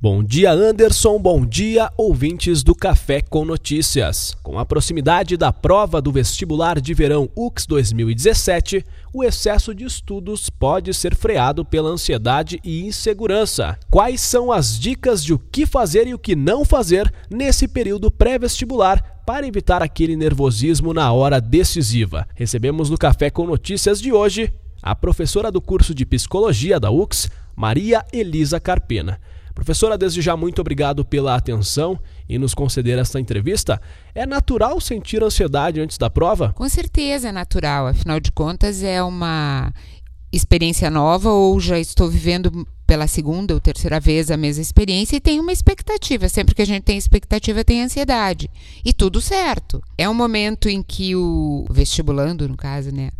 Bom dia, Anderson. Bom dia, ouvintes do Café com Notícias. Com a proximidade da prova do vestibular de verão UX 2017, o excesso de estudos pode ser freado pela ansiedade e insegurança. Quais são as dicas de o que fazer e o que não fazer nesse período pré-vestibular para evitar aquele nervosismo na hora decisiva? Recebemos no Café com Notícias de hoje a professora do curso de Psicologia da UX, Maria Elisa Carpena. Professora, desde já muito obrigado pela atenção e nos conceder esta entrevista. É natural sentir ansiedade antes da prova? Com certeza é natural, afinal de contas é uma experiência nova ou já estou vivendo pela segunda ou terceira vez a mesma experiência e tenho uma expectativa. Sempre que a gente tem expectativa, tem ansiedade. E tudo certo. É um momento em que o vestibulando, no caso, né,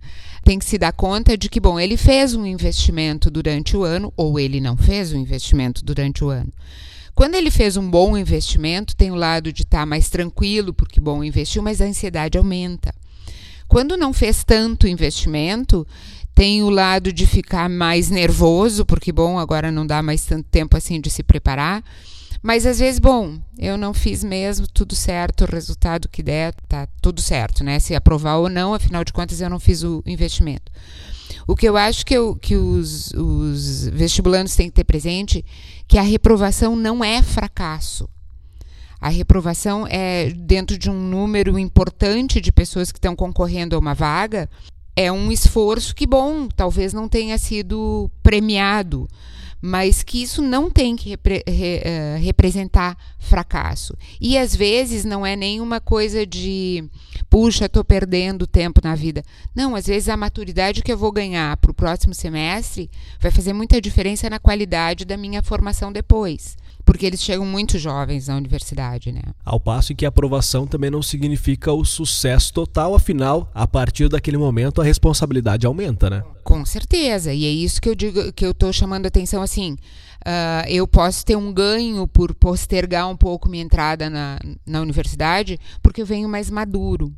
tem que se dar conta de que, bom, ele fez um investimento durante o ano ou ele não fez um investimento durante o ano. Quando ele fez um bom investimento, tem o lado de estar tá mais tranquilo, porque, bom, investiu, mas a ansiedade aumenta. Quando não fez tanto investimento, tem o lado de ficar mais nervoso, porque, bom, agora não dá mais tanto tempo assim de se preparar. Mas às vezes, bom, eu não fiz mesmo, tudo certo, o resultado que der, tá tudo certo, né? Se aprovar ou não, afinal de contas, eu não fiz o investimento. O que eu acho que, eu, que os, os vestibulantes têm que ter presente que a reprovação não é fracasso. A reprovação é dentro de um número importante de pessoas que estão concorrendo a uma vaga, é um esforço que, bom, talvez não tenha sido premiado mas que isso não tem que repre re, uh, representar fracasso. E às vezes não é nenhuma coisa de, puxa, estou perdendo tempo na vida. Não, às vezes a maturidade que eu vou ganhar para o próximo semestre vai fazer muita diferença na qualidade da minha formação depois porque eles chegam muito jovens na universidade, né? Ao passo que a aprovação também não significa o sucesso total, afinal, a partir daquele momento a responsabilidade aumenta, né? Com certeza, e é isso que eu digo, que eu estou chamando a atenção assim. Uh, eu posso ter um ganho por postergar um pouco minha entrada na, na universidade, porque eu venho mais maduro.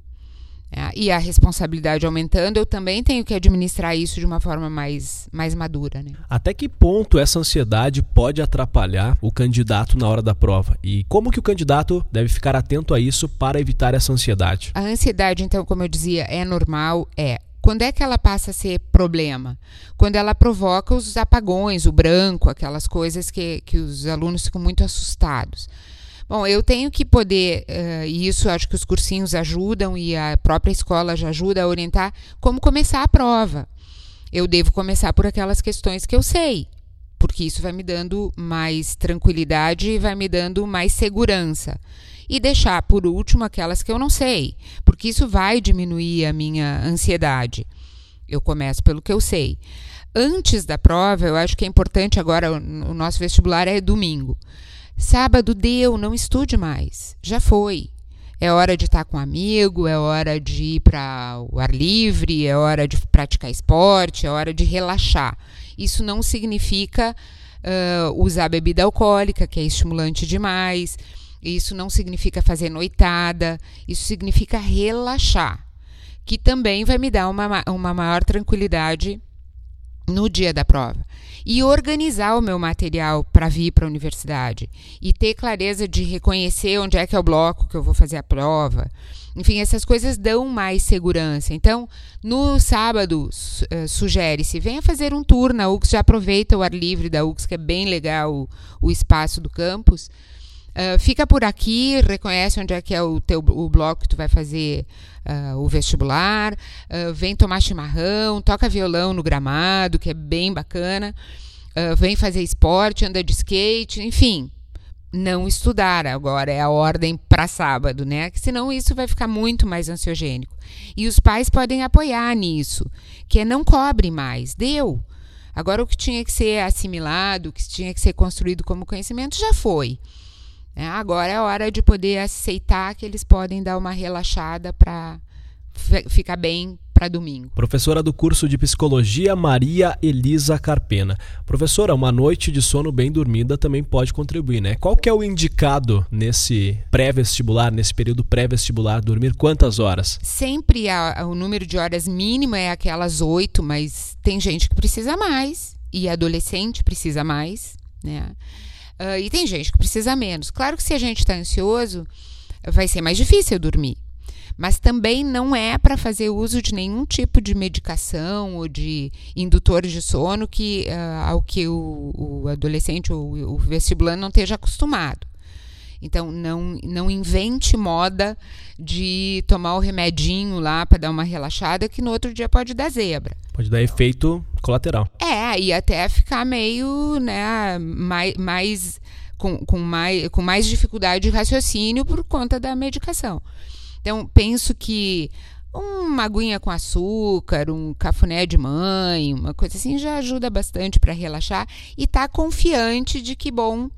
É, e a responsabilidade aumentando, eu também tenho que administrar isso de uma forma mais, mais madura. Né? Até que ponto essa ansiedade pode atrapalhar o candidato na hora da prova? E como que o candidato deve ficar atento a isso para evitar essa ansiedade? A ansiedade, então, como eu dizia, é normal, é. Quando é que ela passa a ser problema? Quando ela provoca os apagões, o branco, aquelas coisas que, que os alunos ficam muito assustados. Bom, eu tenho que poder, uh, e isso acho que os cursinhos ajudam e a própria escola já ajuda a orientar como começar a prova. Eu devo começar por aquelas questões que eu sei, porque isso vai me dando mais tranquilidade e vai me dando mais segurança. E deixar por último aquelas que eu não sei, porque isso vai diminuir a minha ansiedade. Eu começo pelo que eu sei. Antes da prova, eu acho que é importante agora, o nosso vestibular é domingo. Sábado deu, não estude mais. Já foi. É hora de estar com um amigo, é hora de ir para o ar livre, é hora de praticar esporte, é hora de relaxar. Isso não significa uh, usar bebida alcoólica, que é estimulante demais. Isso não significa fazer noitada. Isso significa relaxar, que também vai me dar uma, uma maior tranquilidade no dia da prova e organizar o meu material para vir para a universidade e ter clareza de reconhecer onde é que é o bloco que eu vou fazer a prova. Enfim, essas coisas dão mais segurança. Então, no sábado, uh, sugere-se, venha fazer um tour na UX, já aproveita o ar livre da UX, que é bem legal o, o espaço do campus. Uh, fica por aqui, reconhece onde é que é o teu o bloco que tu vai fazer uh, o vestibular, uh, vem tomar chimarrão, toca violão no gramado, que é bem bacana, vem fazer esporte, anda de skate, enfim. Não estudar agora é a ordem para sábado, né? Que senão isso vai ficar muito mais ansiogênico. E os pais podem apoiar nisso, que é não cobre mais, deu. Agora o que tinha que ser assimilado, o que tinha que ser construído como conhecimento já foi. É, agora é a hora de poder aceitar que eles podem dar uma relaxada para ficar bem para domingo. Professora do curso de psicologia Maria Elisa Carpena. Professora, uma noite de sono bem dormida também pode contribuir, né? Qual que é o indicado nesse pré-vestibular, nesse período pré-vestibular, dormir quantas horas? Sempre a, o número de horas mínimo é aquelas oito, mas tem gente que precisa mais e adolescente precisa mais, né? Uh, e tem gente que precisa menos. Claro que se a gente está ansioso, vai ser mais difícil dormir. Mas também não é para fazer uso de nenhum tipo de medicação ou de indutor de sono que, uh, ao que o, o adolescente ou o vestibulando não esteja acostumado. Então, não, não invente moda de tomar o remedinho lá para dar uma relaxada, que no outro dia pode dar zebra. Pode dar efeito colateral. É, e até ficar meio, né, mais, mais com, com, mais, com mais dificuldade de raciocínio por conta da medicação. Então, penso que uma aguinha com açúcar, um cafuné de mãe, uma coisa assim já ajuda bastante para relaxar e tá confiante de que, bom,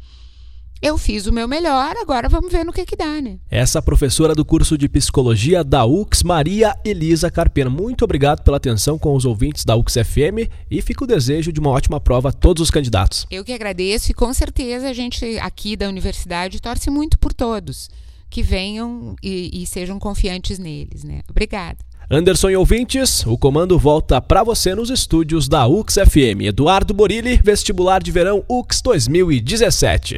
eu fiz o meu melhor, agora vamos ver no que que dá, né? Essa professora do curso de psicologia da UX, Maria Elisa Carpena. Muito obrigado pela atenção com os ouvintes da UX FM e fica o desejo de uma ótima prova a todos os candidatos. Eu que agradeço e com certeza a gente aqui da universidade torce muito por todos que venham e, e sejam confiantes neles, né? Obrigada. Anderson e ouvintes, o comando volta para você nos estúdios da UX FM. Eduardo Borilli, vestibular de verão UX 2017.